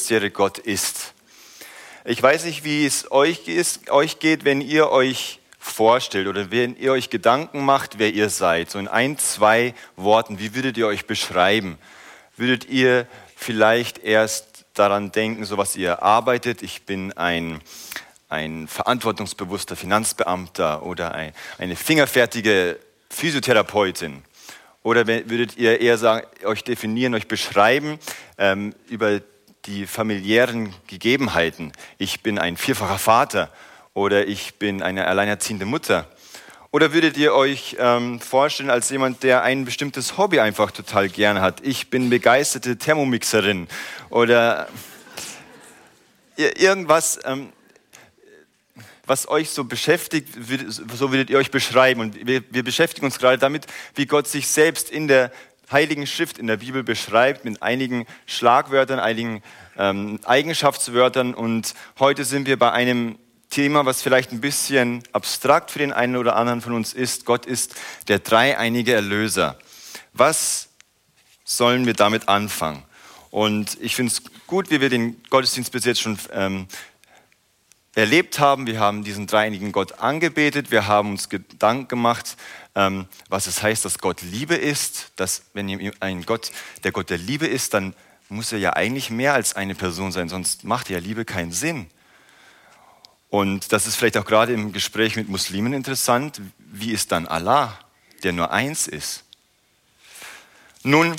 Serie Gott ist. Ich weiß nicht, wie es euch, ist, euch geht, wenn ihr euch vorstellt oder wenn ihr euch Gedanken macht, wer ihr seid. So in ein, zwei Worten, wie würdet ihr euch beschreiben? Würdet ihr vielleicht erst daran denken, so was ihr arbeitet? Ich bin ein, ein verantwortungsbewusster Finanzbeamter oder ein, eine fingerfertige Physiotherapeutin. Oder würdet ihr eher sagen, euch definieren, euch beschreiben ähm, über die familiären Gegebenheiten. Ich bin ein vierfacher Vater oder ich bin eine alleinerziehende Mutter. Oder würdet ihr euch ähm, vorstellen als jemand, der ein bestimmtes Hobby einfach total gern hat? Ich bin begeisterte Thermomixerin oder irgendwas, ähm, was euch so beschäftigt, so würdet ihr euch beschreiben. Und wir, wir beschäftigen uns gerade damit, wie Gott sich selbst in der Heiligen Schrift in der Bibel beschreibt, mit einigen Schlagwörtern, einigen ähm, Eigenschaftswörtern. Und heute sind wir bei einem Thema, was vielleicht ein bisschen abstrakt für den einen oder anderen von uns ist. Gott ist der dreieinige Erlöser. Was sollen wir damit anfangen? Und ich finde es gut, wie wir den Gottesdienst bis jetzt schon ähm, erlebt haben. Wir haben diesen dreieinigen Gott angebetet. Wir haben uns Gedanken gemacht, ähm, was es heißt, dass Gott Liebe ist. Dass wenn ein Gott der Gott der Liebe ist, dann muss er ja eigentlich mehr als eine Person sein, sonst macht ja Liebe keinen Sinn. Und das ist vielleicht auch gerade im Gespräch mit Muslimen interessant. Wie ist dann Allah, der nur eins ist? Nun,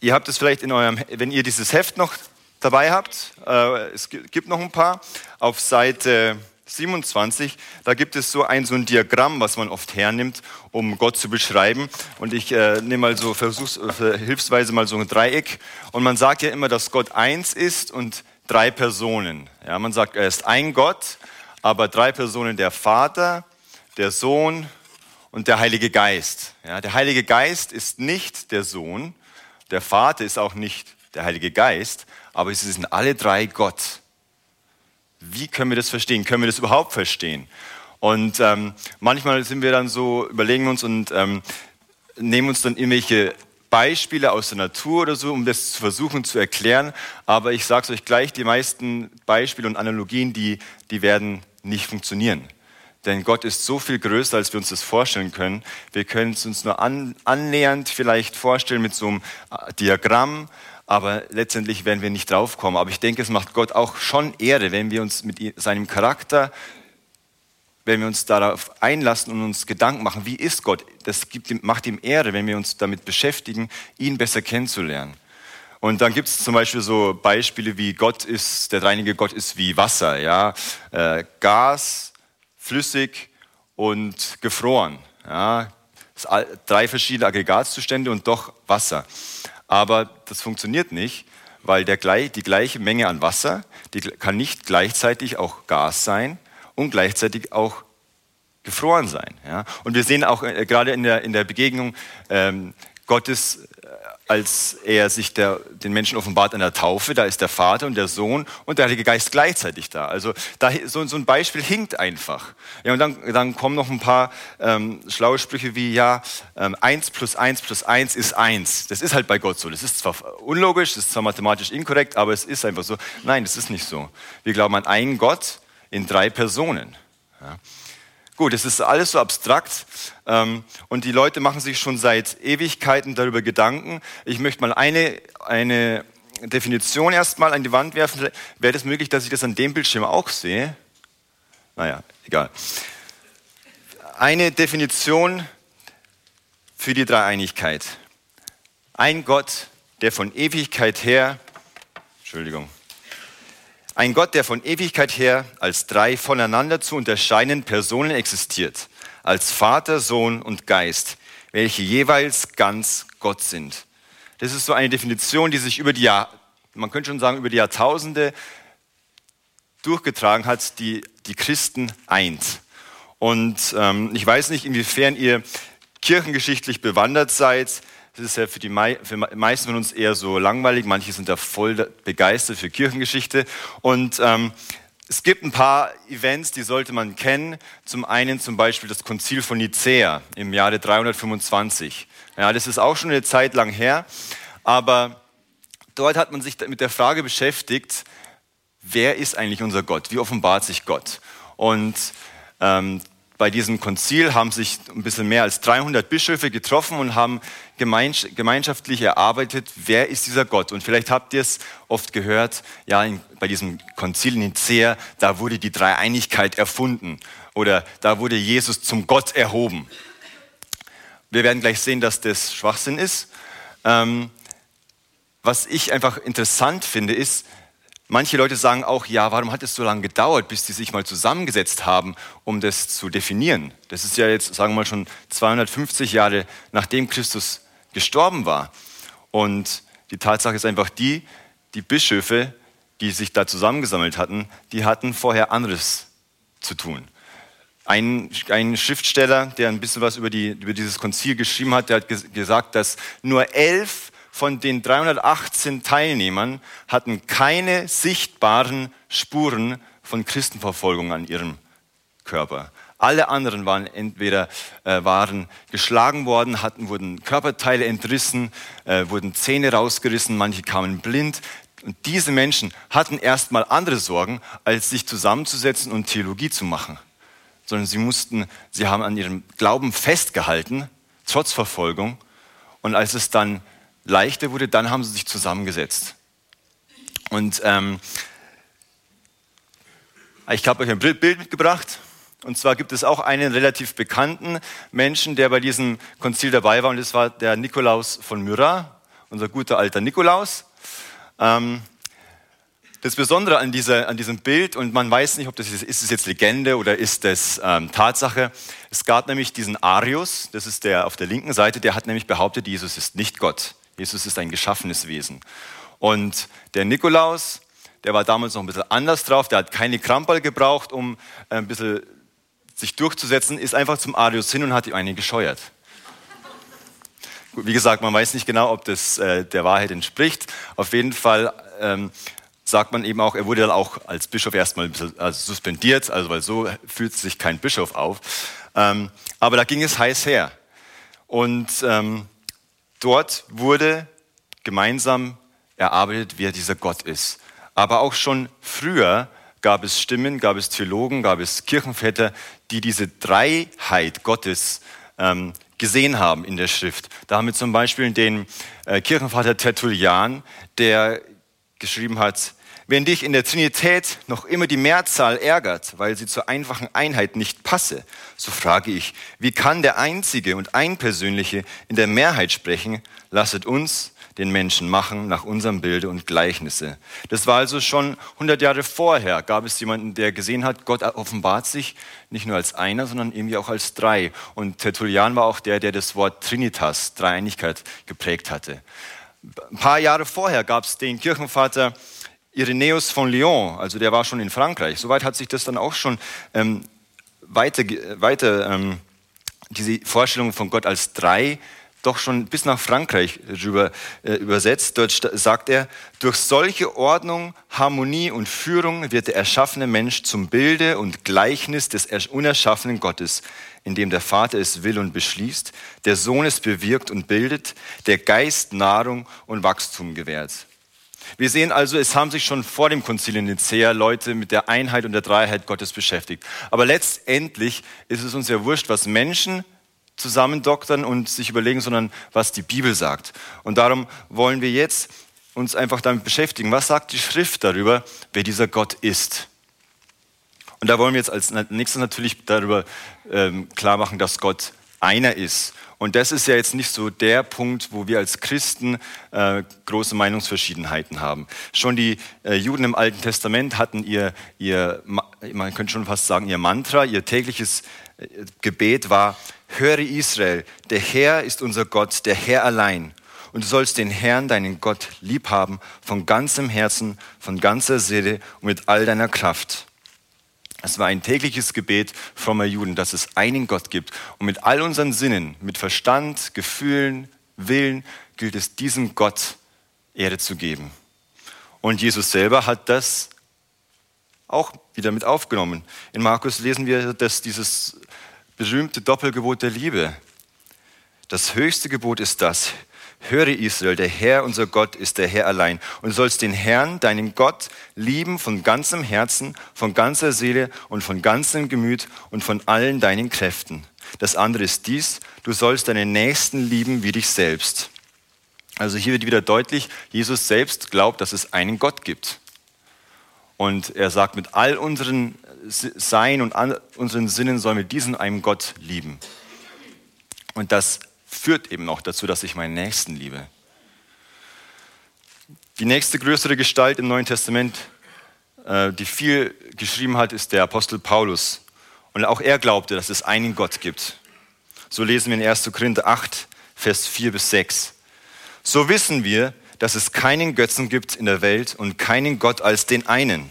ihr habt es vielleicht in eurem, wenn ihr dieses Heft noch dabei habt, äh, es gibt noch ein paar, auf Seite 27, da gibt es so ein, so ein Diagramm, was man oft hernimmt, um Gott zu beschreiben. Und ich äh, nehme mal so, versuch's, äh, hilfsweise mal so ein Dreieck. Und man sagt ja immer, dass Gott eins ist und drei Personen. Ja, man sagt, er ist ein Gott, aber drei Personen, der Vater, der Sohn und der Heilige Geist. Ja, der Heilige Geist ist nicht der Sohn, der Vater ist auch nicht der Heilige Geist, aber sie sind alle drei Gott. Wie können wir das verstehen? Können wir das überhaupt verstehen? Und ähm, manchmal sind wir dann so, überlegen uns und ähm, nehmen uns dann irgendwelche Beispiele aus der Natur oder so, um das zu versuchen zu erklären. Aber ich sage es euch gleich, die meisten Beispiele und Analogien, die, die werden nicht funktionieren. Denn Gott ist so viel größer, als wir uns das vorstellen können. Wir können es uns nur an, annähernd vielleicht vorstellen mit so einem äh, Diagramm, aber letztendlich werden wir nicht draufkommen. Aber ich denke, es macht Gott auch schon Ehre, wenn wir uns mit seinem Charakter, wenn wir uns darauf einlassen und uns Gedanken machen, wie ist Gott? Das gibt, macht ihm Ehre, wenn wir uns damit beschäftigen, ihn besser kennenzulernen. Und dann gibt es zum Beispiel so Beispiele wie Gott ist, der reinige Gott ist wie Wasser, ja, äh, Gas, flüssig und gefroren. Ja, drei verschiedene Aggregatzustände und doch Wasser. Aber das funktioniert nicht, weil der, die gleiche Menge an Wasser, die kann nicht gleichzeitig auch Gas sein und gleichzeitig auch gefroren sein. Ja? Und wir sehen auch äh, gerade in der, in der Begegnung ähm, Gottes als er sich der, den Menschen offenbart an der Taufe. Da ist der Vater und der Sohn und der Heilige Geist gleichzeitig da. Also da, so, so ein Beispiel hinkt einfach. Ja, und dann, dann kommen noch ein paar ähm, schlaue Sprüche wie, ja, ähm, 1 plus 1 plus 1 ist 1. Das ist halt bei Gott so. Das ist zwar unlogisch, das ist zwar mathematisch inkorrekt, aber es ist einfach so. Nein, das ist nicht so. Wir glauben an einen Gott in drei Personen. Ja. Gut, es ist alles so abstrakt ähm, und die Leute machen sich schon seit Ewigkeiten darüber Gedanken. Ich möchte mal eine, eine Definition erstmal an die Wand werfen. Wäre das möglich, dass ich das an dem Bildschirm auch sehe? Naja, egal. Eine Definition für die Dreieinigkeit. Ein Gott, der von Ewigkeit her, Entschuldigung, ein Gott, der von Ewigkeit her als drei voneinander zu unterscheidenden Personen existiert, als Vater, Sohn und Geist, welche jeweils ganz Gott sind. Das ist so eine Definition, die sich über die Jahr, man könnte schon sagen, über die Jahrtausende durchgetragen hat, die die Christen eint. Und ähm, ich weiß nicht, inwiefern ihr kirchengeschichtlich bewandert seid. Das ist ja für die für meisten von uns eher so langweilig. Manche sind da voll begeistert für Kirchengeschichte. Und ähm, es gibt ein paar Events, die sollte man kennen. Zum einen zum Beispiel das Konzil von Nicäa im Jahre 325. Ja, das ist auch schon eine Zeit lang her. Aber dort hat man sich mit der Frage beschäftigt, wer ist eigentlich unser Gott? Wie offenbart sich Gott? Und ähm, bei diesem Konzil haben sich ein bisschen mehr als 300 Bischöfe getroffen und haben gemeinschaftlich erarbeitet, wer ist dieser Gott. Und vielleicht habt ihr es oft gehört, ja, in, bei diesem Konzil in Nicea, da wurde die Dreieinigkeit erfunden oder da wurde Jesus zum Gott erhoben. Wir werden gleich sehen, dass das Schwachsinn ist. Ähm, was ich einfach interessant finde, ist, manche Leute sagen auch, ja, warum hat es so lange gedauert, bis die sich mal zusammengesetzt haben, um das zu definieren? Das ist ja jetzt, sagen wir mal, schon 250 Jahre nachdem Christus gestorben war. Und die Tatsache ist einfach die, die Bischöfe, die sich da zusammengesammelt hatten, die hatten vorher anderes zu tun. Ein, ein Schriftsteller, der ein bisschen was über, die, über dieses Konzil geschrieben hat, der hat gesagt, dass nur elf von den 318 Teilnehmern hatten keine sichtbaren Spuren von Christenverfolgung an ihrem Körper. Alle anderen waren entweder äh, waren geschlagen worden, hatten, wurden Körperteile entrissen, äh, wurden Zähne rausgerissen, manche kamen blind. Und diese Menschen hatten erstmal andere Sorgen, als sich zusammenzusetzen und Theologie zu machen. Sondern sie mussten, sie haben an ihrem Glauben festgehalten, trotz Verfolgung. Und als es dann leichter wurde, dann haben sie sich zusammengesetzt. Und ähm, ich habe euch ein Bild mitgebracht. Und zwar gibt es auch einen relativ bekannten Menschen, der bei diesem Konzil dabei war. Und das war der Nikolaus von Myra, unser guter alter Nikolaus. Ähm, das Besondere an, dieser, an, diesem Bild, und man weiß nicht, ob das ist, ist es jetzt Legende oder ist das ähm, Tatsache, es gab nämlich diesen Arius, das ist der auf der linken Seite, der hat nämlich behauptet, Jesus ist nicht Gott. Jesus ist ein geschaffenes Wesen. Und der Nikolaus, der war damals noch ein bisschen anders drauf, der hat keine Kramperl gebraucht, um äh, ein bisschen sich durchzusetzen, ist einfach zum Arius hin und hat ihm einen gescheuert. Wie gesagt, man weiß nicht genau, ob das äh, der Wahrheit entspricht. Auf jeden Fall ähm, sagt man eben auch, er wurde dann auch als Bischof erstmal ein bisschen also suspendiert, also weil so fühlt sich kein Bischof auf. Ähm, aber da ging es heiß her. Und ähm, Dort wurde gemeinsam erarbeitet, wer dieser Gott ist. Aber auch schon früher gab es Stimmen, gab es Theologen, gab es Kirchenväter, die diese Dreiheit Gottes ähm, gesehen haben in der Schrift. Da haben wir zum Beispiel den äh, Kirchenvater Tertullian, der geschrieben hat, wenn dich in der Trinität noch immer die Mehrzahl ärgert, weil sie zur einfachen Einheit nicht passe, so frage ich, wie kann der Einzige und Einpersönliche in der Mehrheit sprechen? Lasset uns den Menschen machen nach unserem Bilde und Gleichnisse. Das war also schon 100 Jahre vorher, gab es jemanden, der gesehen hat, Gott offenbart sich nicht nur als einer, sondern irgendwie auch als drei. Und Tertullian war auch der, der das Wort Trinitas, Dreieinigkeit, geprägt hatte. Ein paar Jahre vorher gab es den Kirchenvater Irenäus von Lyon, also der war schon in Frankreich. Soweit hat sich das dann auch schon ähm, weiter, weiter ähm, diese Vorstellung von Gott als drei doch schon bis nach Frankreich rüber, äh, übersetzt. Dort sagt er, durch solche Ordnung, Harmonie und Führung wird der erschaffene Mensch zum Bilde und Gleichnis des unerschaffenen Gottes, in dem der Vater es will und beschließt, der Sohn es bewirkt und bildet, der Geist Nahrung und Wachstum gewährt. Wir sehen also, es haben sich schon vor dem Konzil in Nicea Leute mit der Einheit und der Dreiheit Gottes beschäftigt. Aber letztendlich ist es uns ja wurscht, was Menschen zusammendoktern und sich überlegen, sondern was die Bibel sagt. Und darum wollen wir jetzt uns einfach damit beschäftigen. Was sagt die Schrift darüber, wer dieser Gott ist? Und da wollen wir jetzt als nächstes natürlich darüber ähm, klar machen, dass Gott einer ist und das ist ja jetzt nicht so der Punkt, wo wir als Christen äh, große Meinungsverschiedenheiten haben. Schon die äh, Juden im Alten Testament hatten ihr, ihr, man könnte schon fast sagen, ihr Mantra, ihr tägliches äh, Gebet war, höre Israel, der Herr ist unser Gott, der Herr allein. Und du sollst den Herrn, deinen Gott, lieb haben, von ganzem Herzen, von ganzer Seele und mit all deiner Kraft. Es war ein tägliches Gebet frommer Juden, dass es einen Gott gibt. Und mit all unseren Sinnen, mit Verstand, Gefühlen, Willen, gilt es diesem Gott Ehre zu geben. Und Jesus selber hat das auch wieder mit aufgenommen. In Markus lesen wir, dass dieses berühmte Doppelgebot der Liebe, das höchste Gebot ist das, Höre Israel, der Herr, unser Gott, ist der Herr allein. Und sollst den Herrn, deinen Gott, lieben von ganzem Herzen, von ganzer Seele und von ganzem Gemüt und von allen deinen Kräften. Das andere ist dies, du sollst deinen Nächsten lieben wie dich selbst. Also hier wird wieder deutlich, Jesus selbst glaubt, dass es einen Gott gibt. Und er sagt, mit all unseren Sein und unseren Sinnen sollen wir diesen einen Gott lieben. Und das führt eben auch dazu, dass ich meinen Nächsten liebe. Die nächste größere Gestalt im Neuen Testament, äh, die viel geschrieben hat, ist der Apostel Paulus. Und auch er glaubte, dass es einen Gott gibt. So lesen wir in 1. Korinther 8, Vers 4 bis 6. So wissen wir, dass es keinen Götzen gibt in der Welt und keinen Gott als den einen.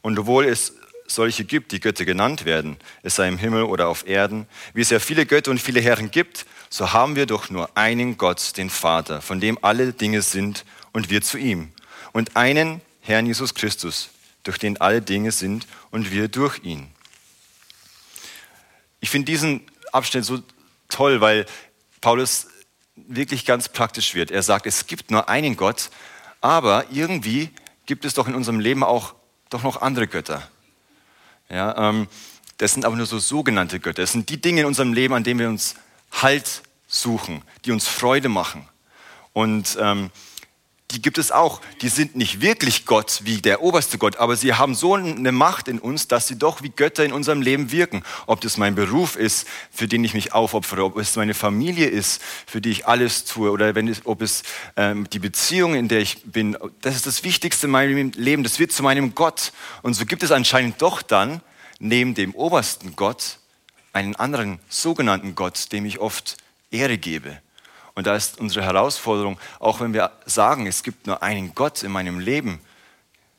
Und obwohl es solche gibt, die Götter genannt werden, es sei im Himmel oder auf Erden, wie es ja viele Götter und viele Herren gibt, so haben wir doch nur einen Gott, den Vater, von dem alle Dinge sind und wir zu ihm. Und einen Herrn Jesus Christus, durch den alle Dinge sind und wir durch ihn. Ich finde diesen Abschnitt so toll, weil Paulus wirklich ganz praktisch wird. Er sagt, es gibt nur einen Gott, aber irgendwie gibt es doch in unserem Leben auch doch noch andere Götter. Ja, ähm, das sind aber nur so sogenannte Götter. Das sind die Dinge in unserem Leben, an denen wir uns Halt suchen, die uns Freude machen. Und ähm, die gibt es auch. Die sind nicht wirklich Gott wie der oberste Gott, aber sie haben so eine Macht in uns, dass sie doch wie Götter in unserem Leben wirken. Ob das mein Beruf ist, für den ich mich aufopfere, ob es meine Familie ist, für die ich alles tue, oder wenn es, ob es ähm, die Beziehung, in der ich bin, das ist das Wichtigste in meinem Leben. Das wird zu meinem Gott. Und so gibt es anscheinend doch dann neben dem obersten Gott einen anderen sogenannten Gott, dem ich oft Ehre gebe. Und da ist unsere Herausforderung, auch wenn wir sagen, es gibt nur einen Gott in meinem Leben,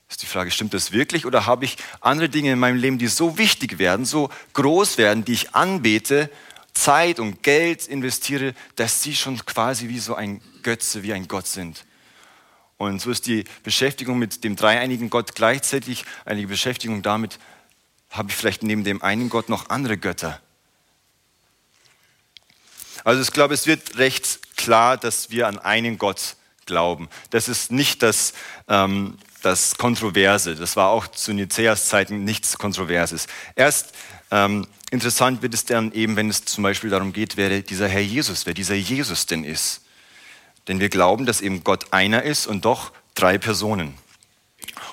ist die Frage, stimmt das wirklich oder habe ich andere Dinge in meinem Leben, die so wichtig werden, so groß werden, die ich anbete, Zeit und Geld investiere, dass sie schon quasi wie so ein Götze, wie ein Gott sind. Und so ist die Beschäftigung mit dem dreieinigen Gott gleichzeitig eine Beschäftigung damit, habe ich vielleicht neben dem einen Gott noch andere Götter. Also ich glaube, es wird recht klar, dass wir an einen Gott glauben. Das ist nicht das, ähm, das Kontroverse. Das war auch zu Niceas Zeiten nichts Kontroverses. Erst ähm, interessant wird es dann eben, wenn es zum Beispiel darum geht, wer dieser Herr Jesus, wer dieser Jesus denn ist. Denn wir glauben, dass eben Gott einer ist und doch drei Personen.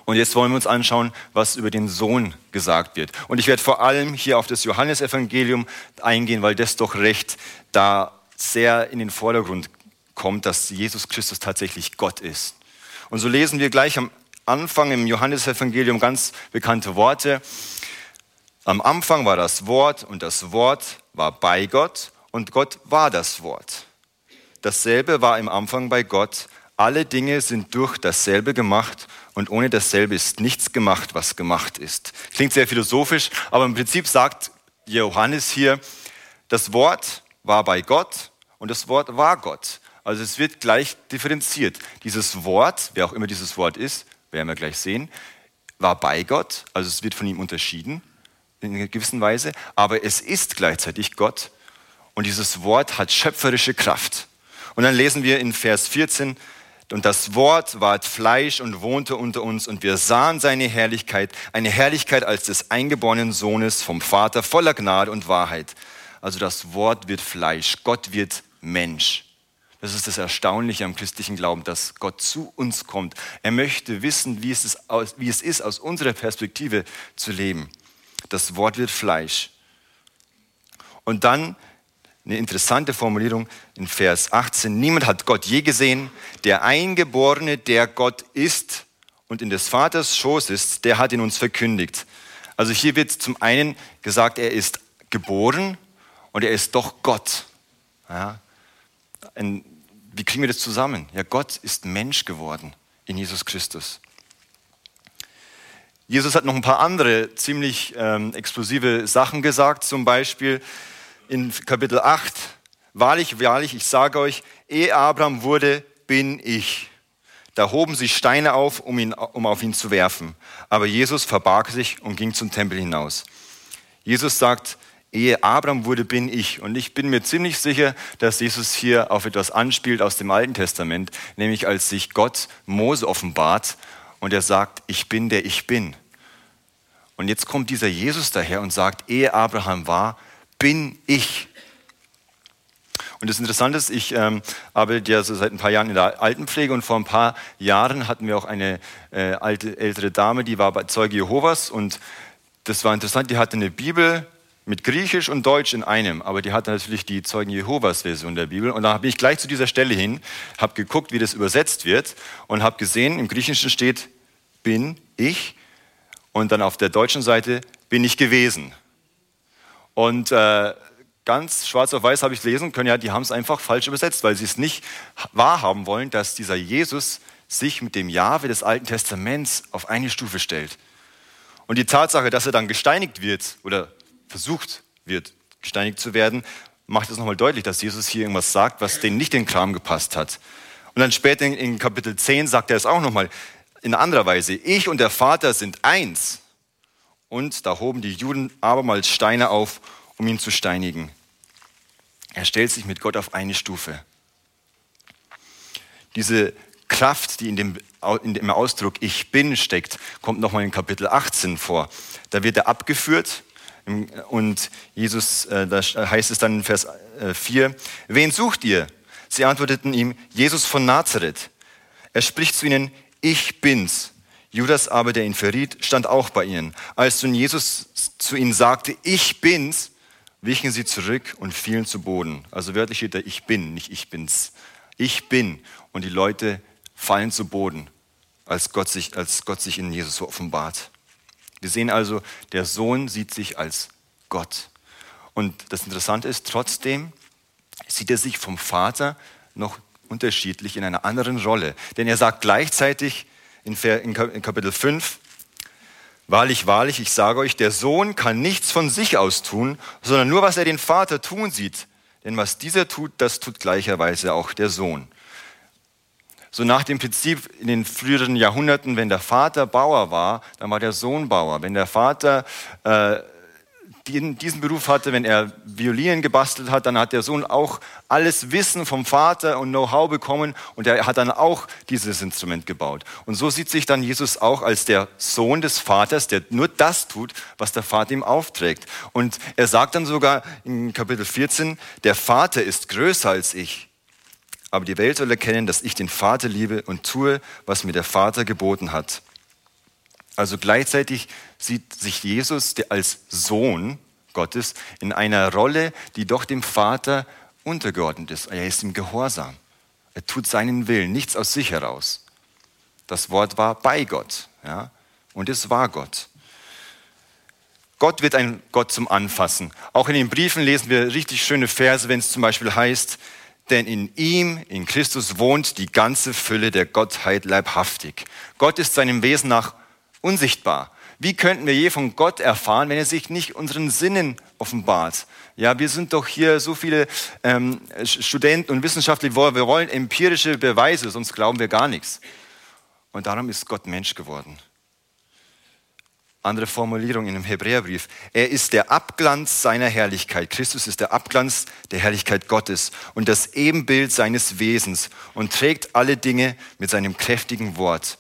Und jetzt wollen wir uns anschauen, was über den Sohn gesagt wird. Und ich werde vor allem hier auf das Johannesevangelium eingehen, weil das doch recht da sehr in den Vordergrund kommt, dass Jesus Christus tatsächlich Gott ist. Und so lesen wir gleich am Anfang im Johannesevangelium ganz bekannte Worte. Am Anfang war das Wort und das Wort war bei Gott und Gott war das Wort. Dasselbe war im Anfang bei Gott. Alle Dinge sind durch dasselbe gemacht und ohne dasselbe ist nichts gemacht, was gemacht ist. Klingt sehr philosophisch, aber im Prinzip sagt Johannes hier, das Wort war bei Gott und das Wort war Gott. Also es wird gleich differenziert. Dieses Wort, wer auch immer dieses Wort ist, werden wir gleich sehen, war bei Gott, also es wird von ihm unterschieden in einer gewissen Weise, aber es ist gleichzeitig Gott und dieses Wort hat schöpferische Kraft. Und dann lesen wir in Vers 14, und das Wort ward Fleisch und wohnte unter uns und wir sahen seine Herrlichkeit, eine Herrlichkeit als des eingeborenen Sohnes vom Vater voller Gnade und Wahrheit. Also das Wort wird Fleisch, Gott wird Mensch. Das ist das Erstaunliche am christlichen Glauben, dass Gott zu uns kommt. Er möchte wissen, wie es ist, wie es ist aus unserer Perspektive zu leben. Das Wort wird Fleisch. Und dann eine interessante Formulierung in Vers 18. Niemand hat Gott je gesehen. Der Eingeborene, der Gott ist und in des Vaters Schoß ist, der hat ihn uns verkündigt. Also hier wird zum einen gesagt, er ist geboren und er ist doch Gott. Ja. Wie kriegen wir das zusammen? Ja, Gott ist Mensch geworden in Jesus Christus. Jesus hat noch ein paar andere ziemlich ähm, explosive Sachen gesagt, zum Beispiel in Kapitel 8, wahrlich, wahrlich, ich sage euch, ehe Abraham wurde, bin ich. Da hoben sie Steine auf, um, ihn, um auf ihn zu werfen. Aber Jesus verbarg sich und ging zum Tempel hinaus. Jesus sagt, Ehe Abraham wurde, bin ich. Und ich bin mir ziemlich sicher, dass Jesus hier auf etwas anspielt aus dem Alten Testament, nämlich als sich Gott Mose offenbart und er sagt, ich bin der ich bin. Und jetzt kommt dieser Jesus daher und sagt, ehe Abraham war, bin ich. Und das Interessante ist, ich ähm, arbeite ja so seit ein paar Jahren in der Altenpflege und vor ein paar Jahren hatten wir auch eine äh, alte, ältere Dame, die war bei Zeuge Jehovas und das war interessant, die hatte eine Bibel mit Griechisch und Deutsch in einem, aber die hatte natürlich die Zeugen Jehovas Version der Bibel. Und da bin ich gleich zu dieser Stelle hin, habe geguckt, wie das übersetzt wird und habe gesehen, im Griechischen steht, bin ich und dann auf der deutschen Seite bin ich gewesen. Und äh, ganz schwarz auf weiß habe ich lesen können, ja, die haben es einfach falsch übersetzt, weil sie es nicht wahrhaben wollen, dass dieser Jesus sich mit dem Jahwe des Alten Testaments auf eine Stufe stellt. Und die Tatsache, dass er dann gesteinigt wird oder versucht wird, gesteinigt zu werden, macht es nochmal deutlich, dass Jesus hier irgendwas sagt, was denen nicht in den Kram gepasst hat. Und dann später in Kapitel 10 sagt er es auch nochmal in anderer Weise. Ich und der Vater sind eins. Und da hoben die Juden abermals Steine auf, um ihn zu steinigen. Er stellt sich mit Gott auf eine Stufe. Diese Kraft, die in dem, in dem Ausdruck Ich bin steckt, kommt nochmal in Kapitel 18 vor. Da wird er abgeführt und Jesus, äh, da heißt es dann in Vers 4, äh, wen sucht ihr? Sie antworteten ihm, Jesus von Nazareth. Er spricht zu ihnen, ich bin's. Judas aber, der ihn verriet, stand auch bei ihnen. Als nun Jesus zu ihnen sagte, ich bin's, wichen sie zurück und fielen zu Boden. Also wörtlich steht da, ich bin, nicht ich bin's. Ich bin. Und die Leute fallen zu Boden, als Gott sich, als Gott sich in Jesus offenbart. Wir sehen also, der Sohn sieht sich als Gott. Und das Interessante ist, trotzdem sieht er sich vom Vater noch unterschiedlich in einer anderen Rolle. Denn er sagt gleichzeitig in Kapitel 5, Wahrlich, wahrlich, ich sage euch, der Sohn kann nichts von sich aus tun, sondern nur, was er den Vater tun sieht. Denn was dieser tut, das tut gleicherweise auch der Sohn so nach dem Prinzip in den früheren Jahrhunderten, wenn der Vater Bauer war, dann war der Sohn Bauer. Wenn der Vater äh, diesen Beruf hatte, wenn er Violinen gebastelt hat, dann hat der Sohn auch alles Wissen vom Vater und Know-how bekommen und er hat dann auch dieses Instrument gebaut. Und so sieht sich dann Jesus auch als der Sohn des Vaters, der nur das tut, was der Vater ihm aufträgt. Und er sagt dann sogar in Kapitel 14, der Vater ist größer als ich. Aber die Welt soll erkennen, dass ich den Vater liebe und tue, was mir der Vater geboten hat. Also gleichzeitig sieht sich Jesus als Sohn Gottes in einer Rolle, die doch dem Vater untergeordnet ist. Er ist im Gehorsam. Er tut seinen Willen, nichts aus sich heraus. Das Wort war bei Gott, ja, und es war Gott. Gott wird ein Gott zum Anfassen. Auch in den Briefen lesen wir richtig schöne Verse, wenn es zum Beispiel heißt, denn in ihm, in Christus, wohnt die ganze Fülle der Gottheit leibhaftig. Gott ist seinem Wesen nach unsichtbar. Wie könnten wir je von Gott erfahren, wenn er sich nicht unseren Sinnen offenbart? Ja, wir sind doch hier so viele ähm, Studenten und Wissenschaftler, wir wollen empirische Beweise, sonst glauben wir gar nichts. Und darum ist Gott Mensch geworden. Andere Formulierung in dem Hebräerbrief. Er ist der Abglanz seiner Herrlichkeit. Christus ist der Abglanz der Herrlichkeit Gottes und das Ebenbild seines Wesens und trägt alle Dinge mit seinem kräftigen Wort.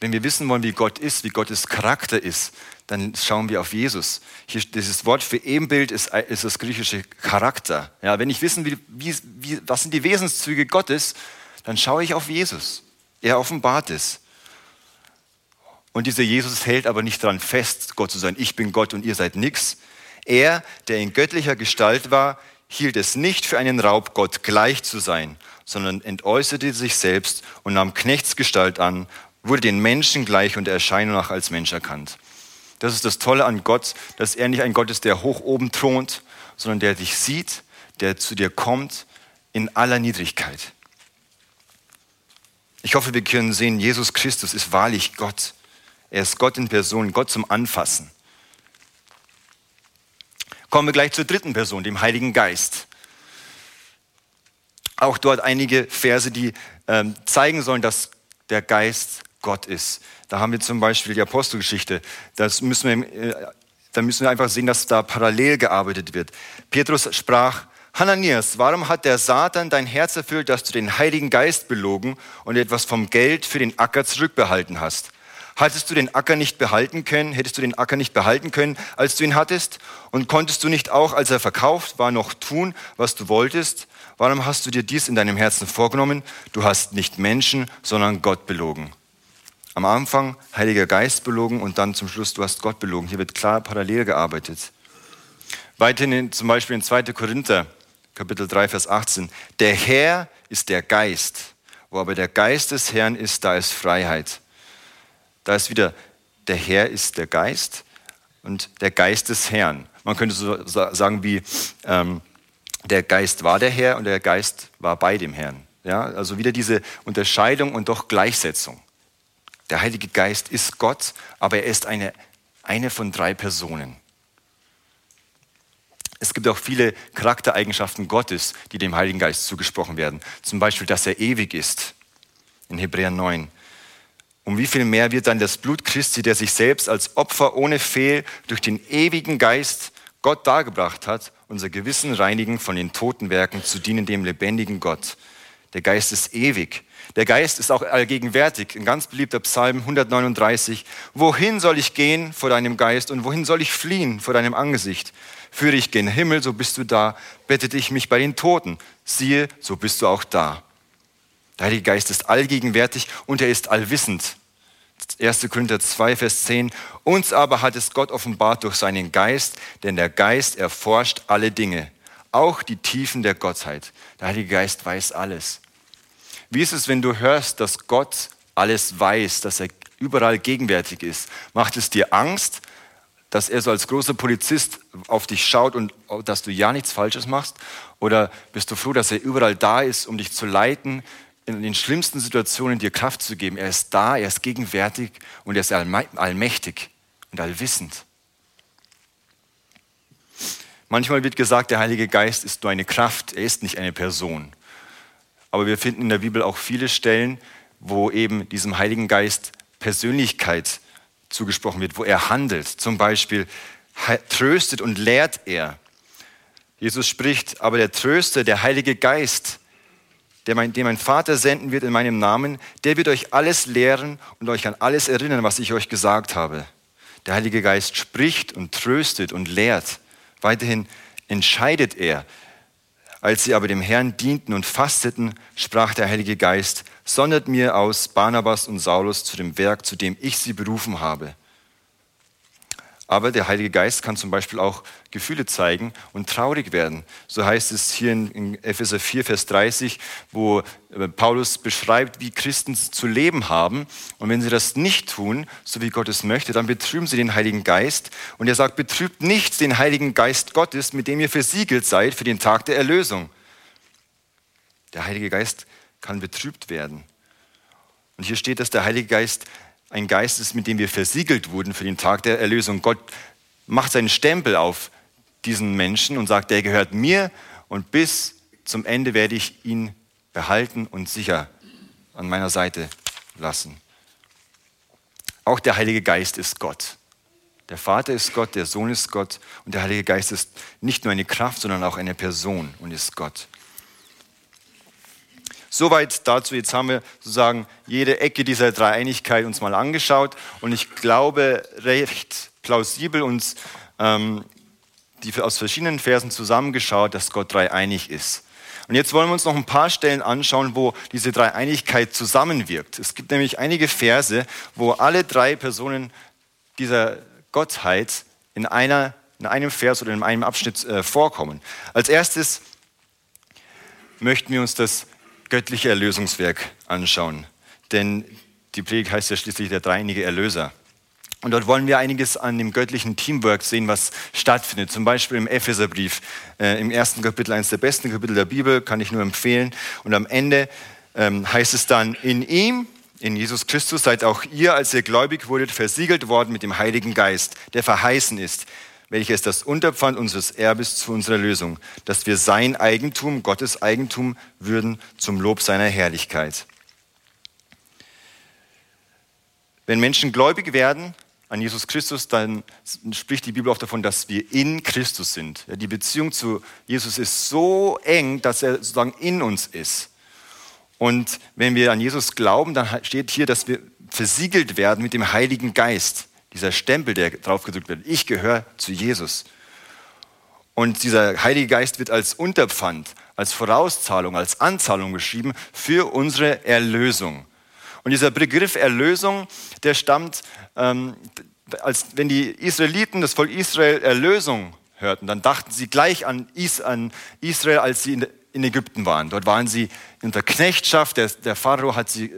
Wenn wir wissen wollen, wie Gott ist, wie Gottes Charakter ist, dann schauen wir auf Jesus. Hier, dieses Wort für Ebenbild ist, ist das griechische Charakter. Ja, wenn ich wissen will, wie, wie, was sind die Wesenszüge Gottes, dann schaue ich auf Jesus. Er offenbart es. Und dieser Jesus hält aber nicht daran fest, Gott zu sein, ich bin Gott und ihr seid nichts. Er, der in göttlicher Gestalt war, hielt es nicht für einen Raub, Gott gleich zu sein, sondern entäußerte sich selbst und nahm Knechtsgestalt an, wurde den Menschen gleich und der Erscheinung nach als Mensch erkannt. Das ist das Tolle an Gott, dass er nicht ein Gott ist, der hoch oben thront, sondern der dich sieht, der zu dir kommt in aller Niedrigkeit. Ich hoffe, wir können sehen, Jesus Christus ist wahrlich Gott. Er ist Gott in Person, Gott zum Anfassen. Kommen wir gleich zur dritten Person, dem Heiligen Geist. Auch dort einige Verse, die ähm, zeigen sollen, dass der Geist Gott ist. Da haben wir zum Beispiel die Apostelgeschichte. Das müssen wir dann müssen wir einfach sehen, dass da parallel gearbeitet wird. Petrus sprach, Hananias, warum hat der Satan dein Herz erfüllt, dass du den Heiligen Geist belogen und etwas vom Geld für den Acker zurückbehalten hast? Hattest du den Acker nicht behalten können, hättest du den Acker nicht behalten können, als du ihn hattest? Und konntest du nicht auch, als er verkauft war, noch tun, was du wolltest? Warum hast du dir dies in deinem Herzen vorgenommen? Du hast nicht Menschen, sondern Gott belogen. Am Anfang Heiliger Geist belogen und dann zum Schluss, du hast Gott belogen. Hier wird klar parallel gearbeitet. Weiterhin zum Beispiel in 2. Korinther, Kapitel 3, Vers 18. Der Herr ist der Geist. Wo aber der Geist des Herrn ist, da ist Freiheit. Da ist wieder, der Herr ist der Geist und der Geist des Herrn. Man könnte so sagen wie, ähm, der Geist war der Herr und der Geist war bei dem Herrn. Ja, also wieder diese Unterscheidung und doch Gleichsetzung. Der Heilige Geist ist Gott, aber er ist eine, eine von drei Personen. Es gibt auch viele Charaktereigenschaften Gottes, die dem Heiligen Geist zugesprochen werden. Zum Beispiel, dass er ewig ist. In Hebräer 9. Um wie viel mehr wird dann das Blut Christi, der sich selbst als Opfer ohne Fehl durch den ewigen Geist Gott dargebracht hat, unser Gewissen reinigen von den toten Werken zu dienen dem lebendigen Gott. Der Geist ist ewig. Der Geist ist auch allgegenwärtig. Ein ganz beliebter Psalm 139. Wohin soll ich gehen vor deinem Geist und wohin soll ich fliehen vor deinem Angesicht? Führe ich gen Himmel, so bist du da. Bettete ich mich bei den Toten, siehe, so bist du auch da. Der Heilige Geist ist allgegenwärtig und er ist allwissend. 1. Korinther 2, Vers 10. Uns aber hat es Gott offenbart durch seinen Geist, denn der Geist erforscht alle Dinge, auch die Tiefen der Gottheit. Der Heilige Geist weiß alles. Wie ist es, wenn du hörst, dass Gott alles weiß, dass er überall gegenwärtig ist? Macht es dir Angst, dass er so als großer Polizist auf dich schaut und dass du ja nichts Falsches machst? Oder bist du froh, dass er überall da ist, um dich zu leiten, in den schlimmsten Situationen dir Kraft zu geben. Er ist da, er ist gegenwärtig und er ist allmächtig und allwissend. Manchmal wird gesagt, der Heilige Geist ist nur eine Kraft, er ist nicht eine Person. Aber wir finden in der Bibel auch viele Stellen, wo eben diesem Heiligen Geist Persönlichkeit zugesprochen wird, wo er handelt. Zum Beispiel tröstet und lehrt er. Jesus spricht, aber der Tröster, der Heilige Geist, der mein, den mein Vater senden wird in meinem Namen, der wird euch alles lehren und euch an alles erinnern, was ich euch gesagt habe. Der Heilige Geist spricht und tröstet und lehrt. Weiterhin entscheidet er. Als sie aber dem Herrn dienten und fasteten, sprach der Heilige Geist, sondert mir aus Barnabas und Saulus zu dem Werk, zu dem ich sie berufen habe. Aber der Heilige Geist kann zum Beispiel auch Gefühle zeigen und traurig werden. So heißt es hier in Epheser 4, Vers 30, wo äh, Paulus beschreibt, wie Christen zu leben haben. Und wenn sie das nicht tun, so wie Gott es möchte, dann betrüben sie den Heiligen Geist. Und er sagt, betrübt nicht den Heiligen Geist Gottes, mit dem ihr versiegelt seid für den Tag der Erlösung. Der Heilige Geist kann betrübt werden. Und hier steht, dass der Heilige Geist ein Geist ist, mit dem wir versiegelt wurden für den Tag der Erlösung. Gott macht seinen Stempel auf diesen Menschen und sagt, der gehört mir und bis zum Ende werde ich ihn behalten und sicher an meiner Seite lassen. Auch der Heilige Geist ist Gott. Der Vater ist Gott, der Sohn ist Gott und der Heilige Geist ist nicht nur eine Kraft, sondern auch eine Person und ist Gott. Soweit dazu. Jetzt haben wir sozusagen jede Ecke dieser Dreieinigkeit uns mal angeschaut und ich glaube recht plausibel uns ähm, die aus verschiedenen Versen zusammengeschaut, dass Gott dreieinig ist. Und jetzt wollen wir uns noch ein paar Stellen anschauen, wo diese Dreieinigkeit zusammenwirkt. Es gibt nämlich einige Verse, wo alle drei Personen dieser Gottheit in, einer, in einem Vers oder in einem Abschnitt äh, vorkommen. Als erstes möchten wir uns das göttliche Erlösungswerk anschauen. Denn die Predigt heißt ja schließlich der dreieinige Erlöser. Und dort wollen wir einiges an dem göttlichen Teamwork sehen, was stattfindet. Zum Beispiel im Epheserbrief, äh, im ersten Kapitel, eines der besten Kapitel der Bibel, kann ich nur empfehlen. Und am Ende ähm, heißt es dann, in ihm, in Jesus Christus, seid auch ihr, als ihr gläubig wurdet, versiegelt worden mit dem Heiligen Geist, der verheißen ist, welches das Unterpfand unseres Erbes zu unserer Lösung, dass wir sein Eigentum, Gottes Eigentum würden zum Lob seiner Herrlichkeit. Wenn Menschen gläubig werden, an Jesus Christus, dann spricht die Bibel auch davon, dass wir in Christus sind. Die Beziehung zu Jesus ist so eng, dass er sozusagen in uns ist. Und wenn wir an Jesus glauben, dann steht hier, dass wir versiegelt werden mit dem Heiligen Geist. Dieser Stempel, der drauf gedrückt wird. Ich gehöre zu Jesus. Und dieser Heilige Geist wird als Unterpfand, als Vorauszahlung, als Anzahlung geschrieben für unsere Erlösung. Und dieser Begriff Erlösung, der stammt, ähm, als wenn die Israeliten, das Volk Israel, Erlösung hörten, dann dachten sie gleich an, Is, an Israel, als sie in, in, Ägypten waren. Dort waren sie unter Knechtschaft, der, der Pharao hat sie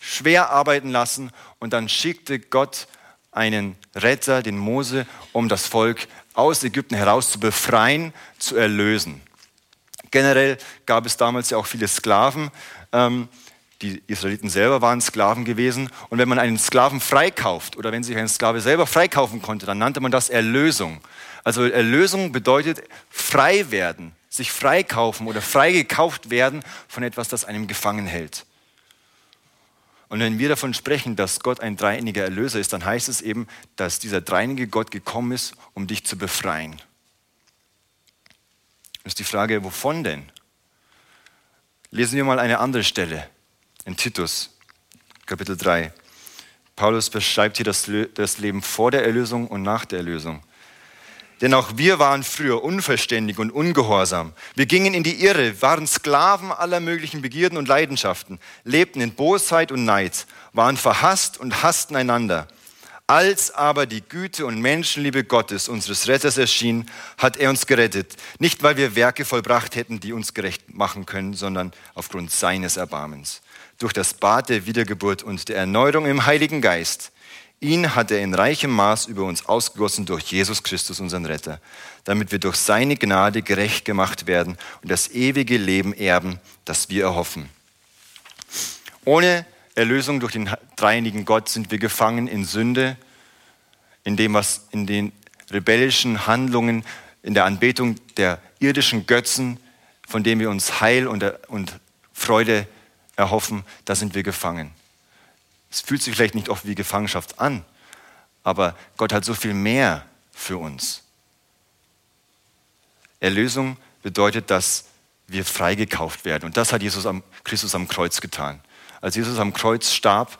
schwer arbeiten lassen und dann schickte Gott einen Retter, den Mose, um das Volk aus Ägypten heraus zu befreien, zu erlösen. Generell gab es damals ja auch viele Sklaven. Ähm, die Israeliten selber waren Sklaven gewesen. Und wenn man einen Sklaven freikauft oder wenn sich ein Sklave selber freikaufen konnte, dann nannte man das Erlösung. Also Erlösung bedeutet frei werden, sich freikaufen oder freigekauft werden von etwas, das einem gefangen hält. Und wenn wir davon sprechen, dass Gott ein dreieiniger Erlöser ist, dann heißt es eben, dass dieser dreieinige Gott gekommen ist, um dich zu befreien. Das ist die Frage, wovon denn? Lesen wir mal eine andere Stelle in Titus, Kapitel 3. Paulus beschreibt hier das Leben vor der Erlösung und nach der Erlösung. Denn auch wir waren früher unverständig und ungehorsam. Wir gingen in die Irre, waren Sklaven aller möglichen Begierden und Leidenschaften, lebten in Bosheit und Neid, waren verhasst und hassten einander. Als aber die Güte und Menschenliebe Gottes, unseres Retters, erschien, hat er uns gerettet. Nicht, weil wir Werke vollbracht hätten, die uns gerecht machen können, sondern aufgrund seines Erbarmens durch das Bad der Wiedergeburt und der Erneuerung im Heiligen Geist. Ihn hat er in reichem Maß über uns ausgegossen durch Jesus Christus, unseren Retter, damit wir durch seine Gnade gerecht gemacht werden und das ewige Leben erben, das wir erhoffen. Ohne Erlösung durch den dreieinigen Gott sind wir gefangen in Sünde, in dem, was in den rebellischen Handlungen, in der Anbetung der irdischen Götzen, von dem wir uns Heil und, und Freude erhoffen, da sind wir gefangen. Es fühlt sich vielleicht nicht oft wie Gefangenschaft an, aber Gott hat so viel mehr für uns. Erlösung bedeutet, dass wir freigekauft werden. Und das hat Jesus am, Christus am Kreuz getan. Als Jesus am Kreuz starb,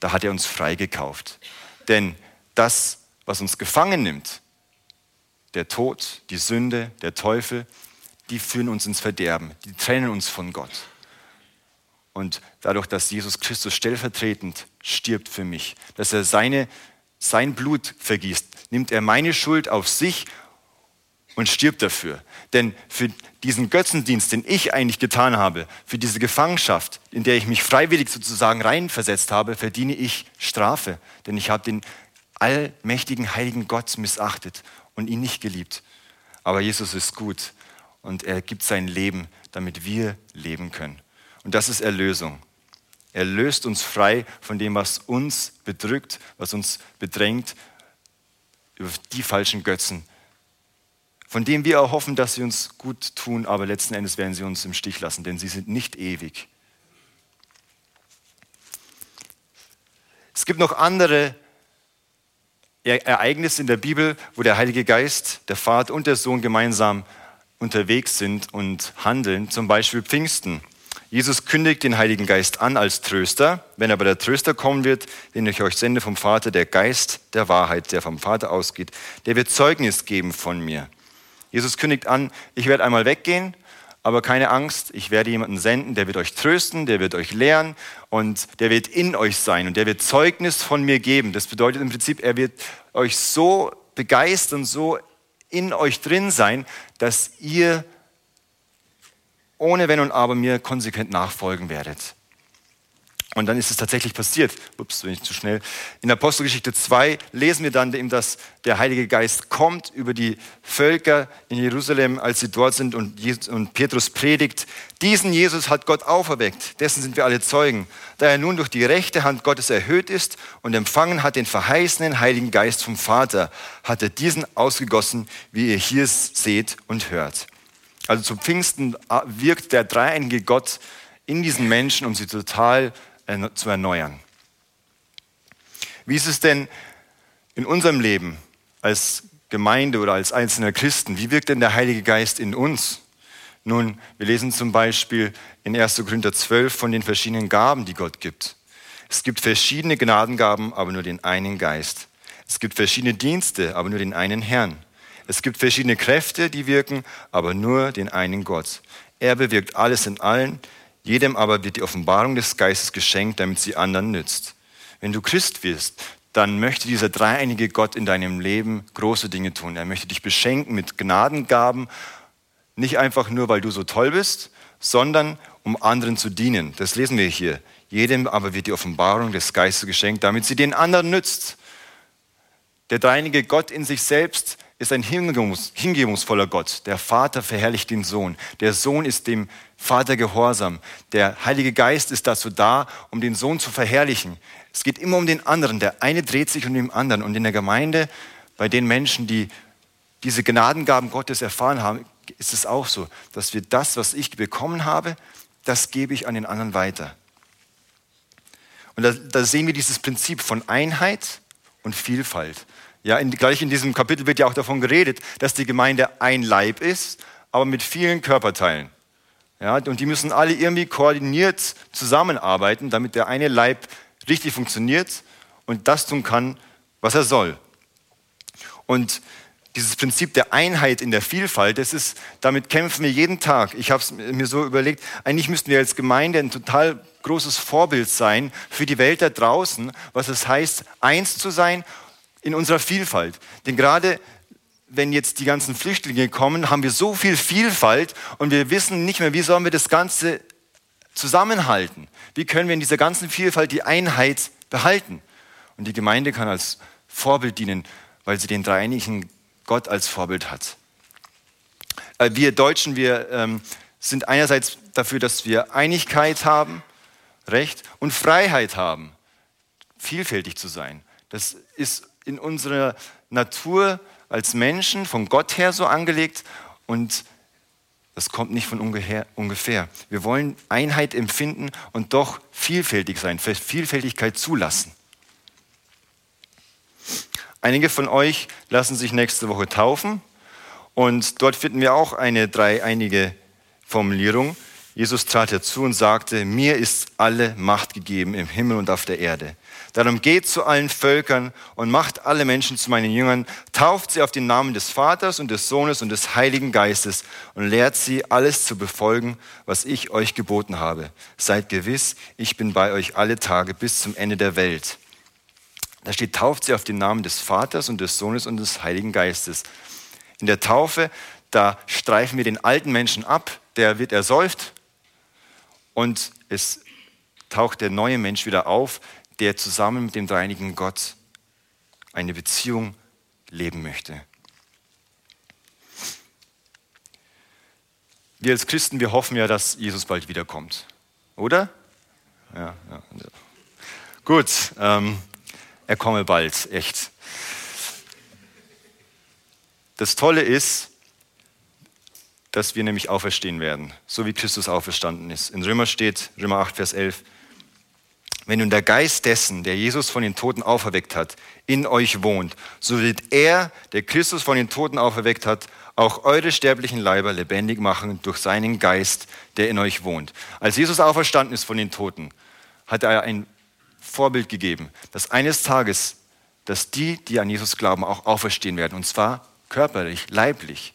da hat er uns freigekauft. Denn das, was uns gefangen nimmt, der Tod, die Sünde, der Teufel, die führen uns ins Verderben, die trennen uns von Gott. Und dadurch, dass Jesus Christus stellvertretend stirbt für mich, dass er seine, sein Blut vergießt, nimmt er meine Schuld auf sich und stirbt dafür. Denn für diesen Götzendienst, den ich eigentlich getan habe, für diese Gefangenschaft, in der ich mich freiwillig sozusagen reinversetzt habe, verdiene ich Strafe. Denn ich habe den allmächtigen, heiligen Gott missachtet und ihn nicht geliebt. Aber Jesus ist gut und er gibt sein Leben, damit wir leben können. Und das ist Erlösung. Er löst uns frei von dem, was uns bedrückt, was uns bedrängt, über die falschen Götzen, von denen wir erhoffen, dass sie uns gut tun, aber letzten Endes werden sie uns im Stich lassen, denn sie sind nicht ewig. Es gibt noch andere Ereignisse in der Bibel, wo der Heilige Geist, der Vater und der Sohn gemeinsam unterwegs sind und handeln, zum Beispiel Pfingsten. Jesus kündigt den Heiligen Geist an als Tröster. Wenn aber der Tröster kommen wird, den ich euch sende vom Vater, der Geist der Wahrheit, der vom Vater ausgeht, der wird Zeugnis geben von mir. Jesus kündigt an, ich werde einmal weggehen, aber keine Angst, ich werde jemanden senden, der wird euch trösten, der wird euch lehren und der wird in euch sein und der wird Zeugnis von mir geben. Das bedeutet im Prinzip, er wird euch so begeistern, so in euch drin sein, dass ihr ohne Wenn und Aber mir konsequent nachfolgen werdet. Und dann ist es tatsächlich passiert. Ups, bin ich zu schnell. In Apostelgeschichte 2 lesen wir dann dass der Heilige Geist kommt über die Völker in Jerusalem, als sie dort sind und, Jesus, und Petrus predigt. Diesen Jesus hat Gott auferweckt. Dessen sind wir alle Zeugen. Da er nun durch die rechte Hand Gottes erhöht ist und empfangen hat den verheißenen Heiligen Geist vom Vater, hat er diesen ausgegossen, wie ihr hier seht und hört. Also zum Pfingsten äh, wirkt der dreieinige Gott in diesen Menschen, um sie total zu erneuern. Wie ist es denn in unserem Leben als Gemeinde oder als einzelner Christen? Wie wirkt denn der Heilige Geist in uns? Nun, wir lesen zum Beispiel in 1. Korinther 12 von den verschiedenen Gaben, die Gott gibt. Es gibt verschiedene Gnadengaben, aber nur den einen Geist. Es gibt verschiedene Dienste, aber nur den einen Herrn. Es gibt verschiedene Kräfte, die wirken, aber nur den einen Gott. Er bewirkt alles in allen, jedem aber wird die Offenbarung des Geistes geschenkt, damit sie anderen nützt. Wenn du Christ wirst, dann möchte dieser dreieinige Gott in deinem Leben große Dinge tun. Er möchte dich beschenken mit Gnadengaben, nicht einfach nur, weil du so toll bist, sondern um anderen zu dienen. Das lesen wir hier. Jedem aber wird die Offenbarung des Geistes geschenkt, damit sie den anderen nützt. Der dreinige Gott in sich selbst ist ein hingebungsvoller Gott. Der Vater verherrlicht den Sohn. Der Sohn ist dem Vater gehorsam. Der Heilige Geist ist dazu da, um den Sohn zu verherrlichen. Es geht immer um den anderen. Der eine dreht sich um den anderen. Und in der Gemeinde, bei den Menschen, die diese Gnadengaben Gottes erfahren haben, ist es auch so, dass wir das, was ich bekommen habe, das gebe ich an den anderen weiter. Und da, da sehen wir dieses Prinzip von Einheit und Vielfalt. Ja, in, gleich in diesem Kapitel wird ja auch davon geredet, dass die Gemeinde ein Leib ist, aber mit vielen Körperteilen. Ja, und die müssen alle irgendwie koordiniert zusammenarbeiten, damit der eine Leib richtig funktioniert und das tun kann, was er soll. Und dieses Prinzip der Einheit in der Vielfalt, das ist, damit kämpfen wir jeden Tag. Ich habe es mir so überlegt, eigentlich müssten wir als Gemeinde ein total großes Vorbild sein für die Welt da draußen, was es heißt, eins zu sein in unserer Vielfalt. Denn gerade wenn jetzt die ganzen Flüchtlinge kommen, haben wir so viel Vielfalt und wir wissen nicht mehr, wie sollen wir das Ganze zusammenhalten? Wie können wir in dieser ganzen Vielfalt die Einheit behalten? Und die Gemeinde kann als Vorbild dienen, weil sie den dreieinigen Gott als Vorbild hat. Äh, wir Deutschen, wir ähm, sind einerseits dafür, dass wir Einigkeit haben, Recht und Freiheit haben, vielfältig zu sein. Das ist in unserer Natur als Menschen von Gott her so angelegt und das kommt nicht von ungefähr. Wir wollen Einheit empfinden und doch vielfältig sein, Vielfältigkeit zulassen. Einige von euch lassen sich nächste Woche taufen und dort finden wir auch eine dreieinige Formulierung. Jesus trat herzu und sagte, mir ist alle Macht gegeben im Himmel und auf der Erde. Darum geht zu allen Völkern und macht alle Menschen zu meinen Jüngern, tauft sie auf den Namen des Vaters und des Sohnes und des Heiligen Geistes und lehrt sie, alles zu befolgen, was ich euch geboten habe. Seid gewiss, ich bin bei euch alle Tage bis zum Ende der Welt. Da steht, tauft sie auf den Namen des Vaters und des Sohnes und des Heiligen Geistes. In der Taufe, da streifen wir den alten Menschen ab, der wird ersäuft und es taucht der neue Mensch wieder auf, der zusammen mit dem dreinigen Gott eine Beziehung leben möchte. Wir als Christen, wir hoffen ja, dass Jesus bald wiederkommt, oder? Ja, ja. Gut, ähm, er komme bald, echt. Das Tolle ist, dass wir nämlich auferstehen werden, so wie Christus auferstanden ist. In Römer steht, Römer 8, Vers 11, wenn nun der Geist dessen, der Jesus von den Toten auferweckt hat, in euch wohnt, so wird er, der Christus von den Toten auferweckt hat, auch eure sterblichen Leiber lebendig machen durch seinen Geist, der in euch wohnt. Als Jesus auferstanden ist von den Toten, hat er ein Vorbild gegeben, dass eines Tages, dass die, die an Jesus glauben, auch auferstehen werden, und zwar körperlich, leiblich.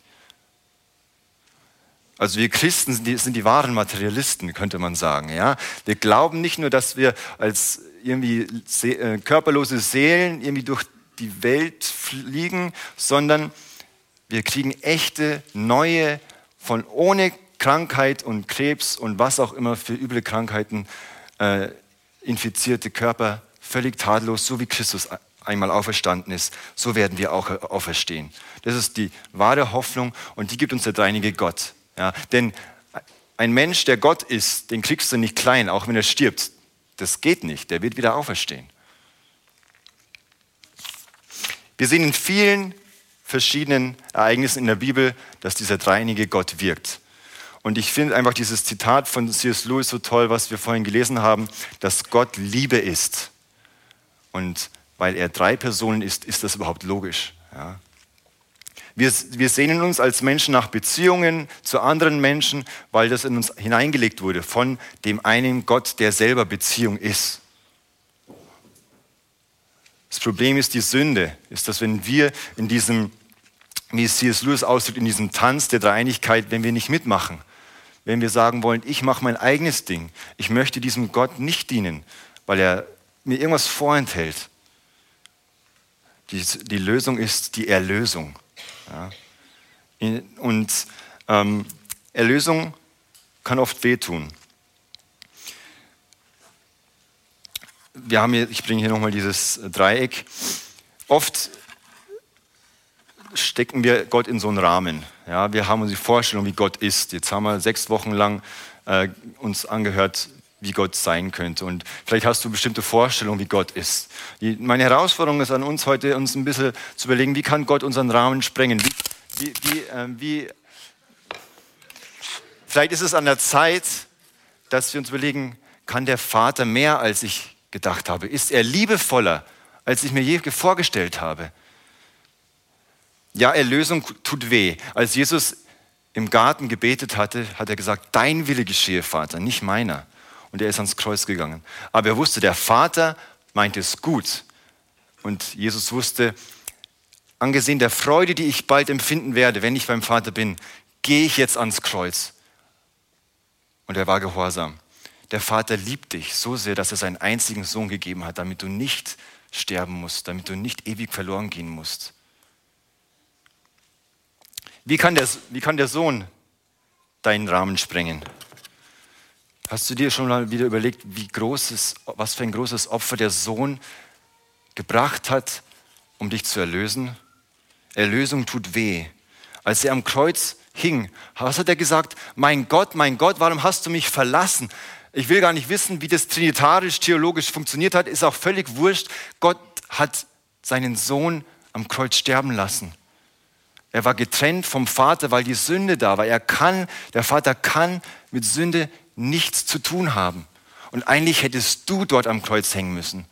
Also wir Christen sind die, sind die, wahren Materialisten, könnte man sagen. Ja? Wir glauben nicht nur, dass wir als irgendwie äh, körperlose Seelen irgendwie durch die Welt fliegen, sondern wir kriegen echte, neue, von ohne Krankheit und Krebs und was auch immer für üble Krankheiten äh, infizierte Körper, völlig tadellos, so wie Christus einmal auferstanden ist, so werden wir auch auferstehen. Das ist die wahre Hoffnung und die gibt uns der dreinige Gott. Ja, denn ein Mensch, der Gott ist, den kriegst du nicht klein, auch wenn er stirbt. Das geht nicht, der wird wieder auferstehen. Wir sehen in vielen verschiedenen Ereignissen in der Bibel, dass dieser dreinige Gott wirkt. Und ich finde einfach dieses Zitat von C.S. Lewis so toll, was wir vorhin gelesen haben, dass Gott Liebe ist. Und weil er drei Personen ist, ist das überhaupt logisch. Ja. Wir, wir sehnen uns als Menschen nach Beziehungen zu anderen Menschen, weil das in uns hineingelegt wurde von dem einen Gott, der selber Beziehung ist. Das Problem ist die Sünde, ist, dass wenn wir in diesem, wie es C.S. Lewis ausdrückt, in diesem Tanz der Dreieinigkeit, wenn wir nicht mitmachen, wenn wir sagen wollen, ich mache mein eigenes Ding, ich möchte diesem Gott nicht dienen, weil er mir irgendwas vorenthält. Die, die Lösung ist die Erlösung. Ja. Und ähm, Erlösung kann oft wehtun. Wir haben hier, ich bringe hier nochmal dieses Dreieck. Oft stecken wir Gott in so einen Rahmen. Ja, wir haben uns die Vorstellung, wie Gott ist. Jetzt haben wir sechs Wochen lang äh, uns angehört, wie Gott sein könnte. Und vielleicht hast du bestimmte Vorstellungen, wie Gott ist. Die, meine Herausforderung ist an uns heute, uns ein bisschen zu überlegen, wie kann Gott unseren Rahmen sprengen? Wie, wie, wie, äh, wie vielleicht ist es an der Zeit, dass wir uns überlegen, kann der Vater mehr, als ich gedacht habe? Ist er liebevoller, als ich mir je vorgestellt habe? Ja, Erlösung tut weh. Als Jesus im Garten gebetet hatte, hat er gesagt, dein Wille geschehe, Vater, nicht meiner. Und er ist ans Kreuz gegangen. Aber er wusste, der Vater meinte es gut. Und Jesus wusste, angesehen der Freude, die ich bald empfinden werde, wenn ich beim Vater bin, gehe ich jetzt ans Kreuz. Und er war gehorsam. Der Vater liebt dich so sehr, dass er seinen einzigen Sohn gegeben hat, damit du nicht sterben musst, damit du nicht ewig verloren gehen musst. Wie kann der, wie kann der Sohn deinen Rahmen sprengen? Hast du dir schon mal wieder überlegt, wie großes, was für ein großes Opfer der Sohn gebracht hat, um dich zu erlösen? Erlösung tut weh. Als er am Kreuz hing, was hat er gesagt? Mein Gott, mein Gott, warum hast du mich verlassen? Ich will gar nicht wissen, wie das trinitarisch-theologisch funktioniert hat, ist auch völlig wurscht. Gott hat seinen Sohn am Kreuz sterben lassen. Er war getrennt vom Vater, weil die Sünde da war. Er kann, der Vater kann mit Sünde nichts zu tun haben. Und eigentlich hättest du dort am Kreuz hängen müssen.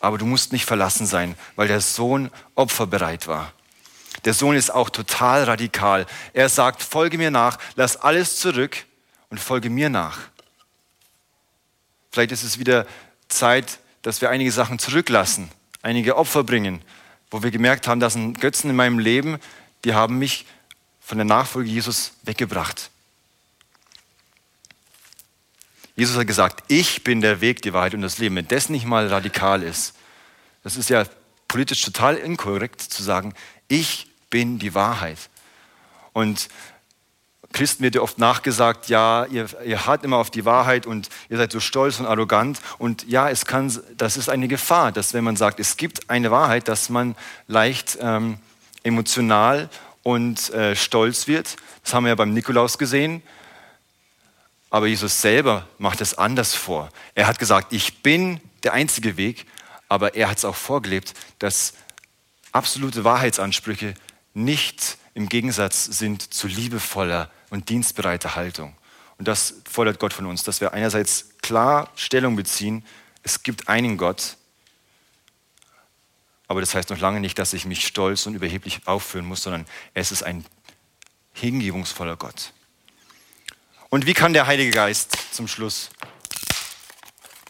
Aber du musst nicht verlassen sein, weil der Sohn opferbereit war. Der Sohn ist auch total radikal. Er sagt, folge mir nach, lass alles zurück und folge mir nach. Vielleicht ist es wieder Zeit, dass wir einige Sachen zurücklassen, einige Opfer bringen, wo wir gemerkt haben, das sind Götzen in meinem Leben, die haben mich von der Nachfolge Jesus weggebracht. Jesus hat gesagt, ich bin der Weg, die Wahrheit und das Leben. Wenn das nicht mal radikal ist, das ist ja politisch total inkorrekt zu sagen, ich bin die Wahrheit. Und Christen wird ja oft nachgesagt, ja, ihr, ihr hart immer auf die Wahrheit und ihr seid so stolz und arrogant. Und ja, es kann, das ist eine Gefahr, dass wenn man sagt, es gibt eine Wahrheit, dass man leicht ähm, emotional und äh, stolz wird. Das haben wir ja beim Nikolaus gesehen. Aber Jesus selber macht es anders vor. Er hat gesagt, ich bin der einzige Weg, aber er hat es auch vorgelebt, dass absolute Wahrheitsansprüche nicht im Gegensatz sind zu liebevoller und dienstbereiter Haltung. Und das fordert Gott von uns, dass wir einerseits klar Stellung beziehen, es gibt einen Gott, aber das heißt noch lange nicht, dass ich mich stolz und überheblich aufführen muss, sondern es ist ein hingebungsvoller Gott. Und wie kann der Heilige Geist zum Schluss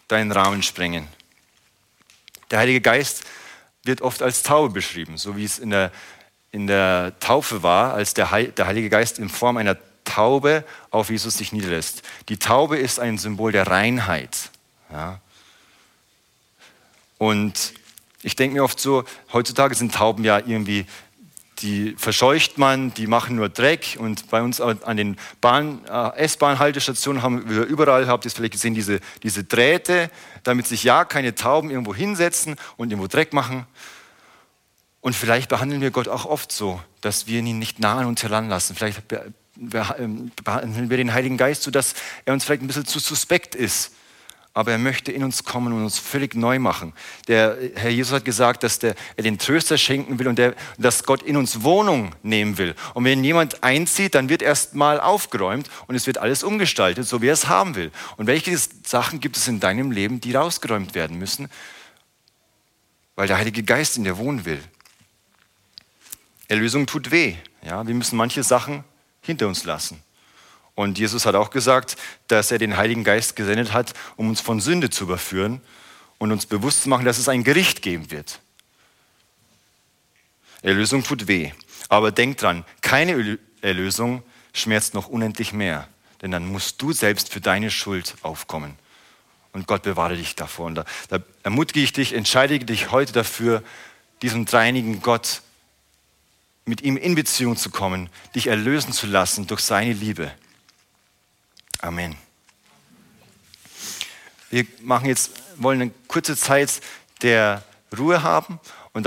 deinen Rahmen sprengen? Der Heilige Geist wird oft als Taube beschrieben, so wie es in der, in der Taufe war, als der, Heil, der Heilige Geist in Form einer Taube auf Jesus sich niederlässt. Die Taube ist ein Symbol der Reinheit. Ja. Und ich denke mir oft so, heutzutage sind Tauben ja irgendwie, die verscheucht man, die machen nur Dreck. Und bei uns an den äh, S-Bahn-Haltestationen haben wir überall, habt ihr es vielleicht gesehen, diese, diese Drähte, damit sich ja keine Tauben irgendwo hinsetzen und irgendwo Dreck machen. Und vielleicht behandeln wir Gott auch oft so, dass wir ihn nicht nah an uns heranlassen. Vielleicht ähm, behandeln wir den Heiligen Geist so, dass er uns vielleicht ein bisschen zu suspekt ist. Aber er möchte in uns kommen und uns völlig neu machen. Der Herr Jesus hat gesagt, dass der, er den Tröster schenken will und der, dass Gott in uns Wohnung nehmen will. Und wenn jemand einzieht, dann wird erst mal aufgeräumt und es wird alles umgestaltet, so wie er es haben will. Und welche Sachen gibt es in deinem Leben, die rausgeräumt werden müssen? weil der Heilige Geist in dir wohnen will. Erlösung tut weh. Ja, wir müssen manche Sachen hinter uns lassen. Und Jesus hat auch gesagt, dass er den Heiligen Geist gesendet hat, um uns von Sünde zu überführen und uns bewusst zu machen, dass es ein Gericht geben wird. Erlösung tut weh. Aber denk dran, keine Erlösung schmerzt noch unendlich mehr. Denn dann musst du selbst für deine Schuld aufkommen. Und Gott bewahre dich davor. Und da, da ermutige ich dich, entscheide dich heute dafür, diesem dreinigen Gott mit ihm in Beziehung zu kommen, dich erlösen zu lassen durch seine Liebe. Amen. Wir machen jetzt, wollen eine kurze Zeit der Ruhe haben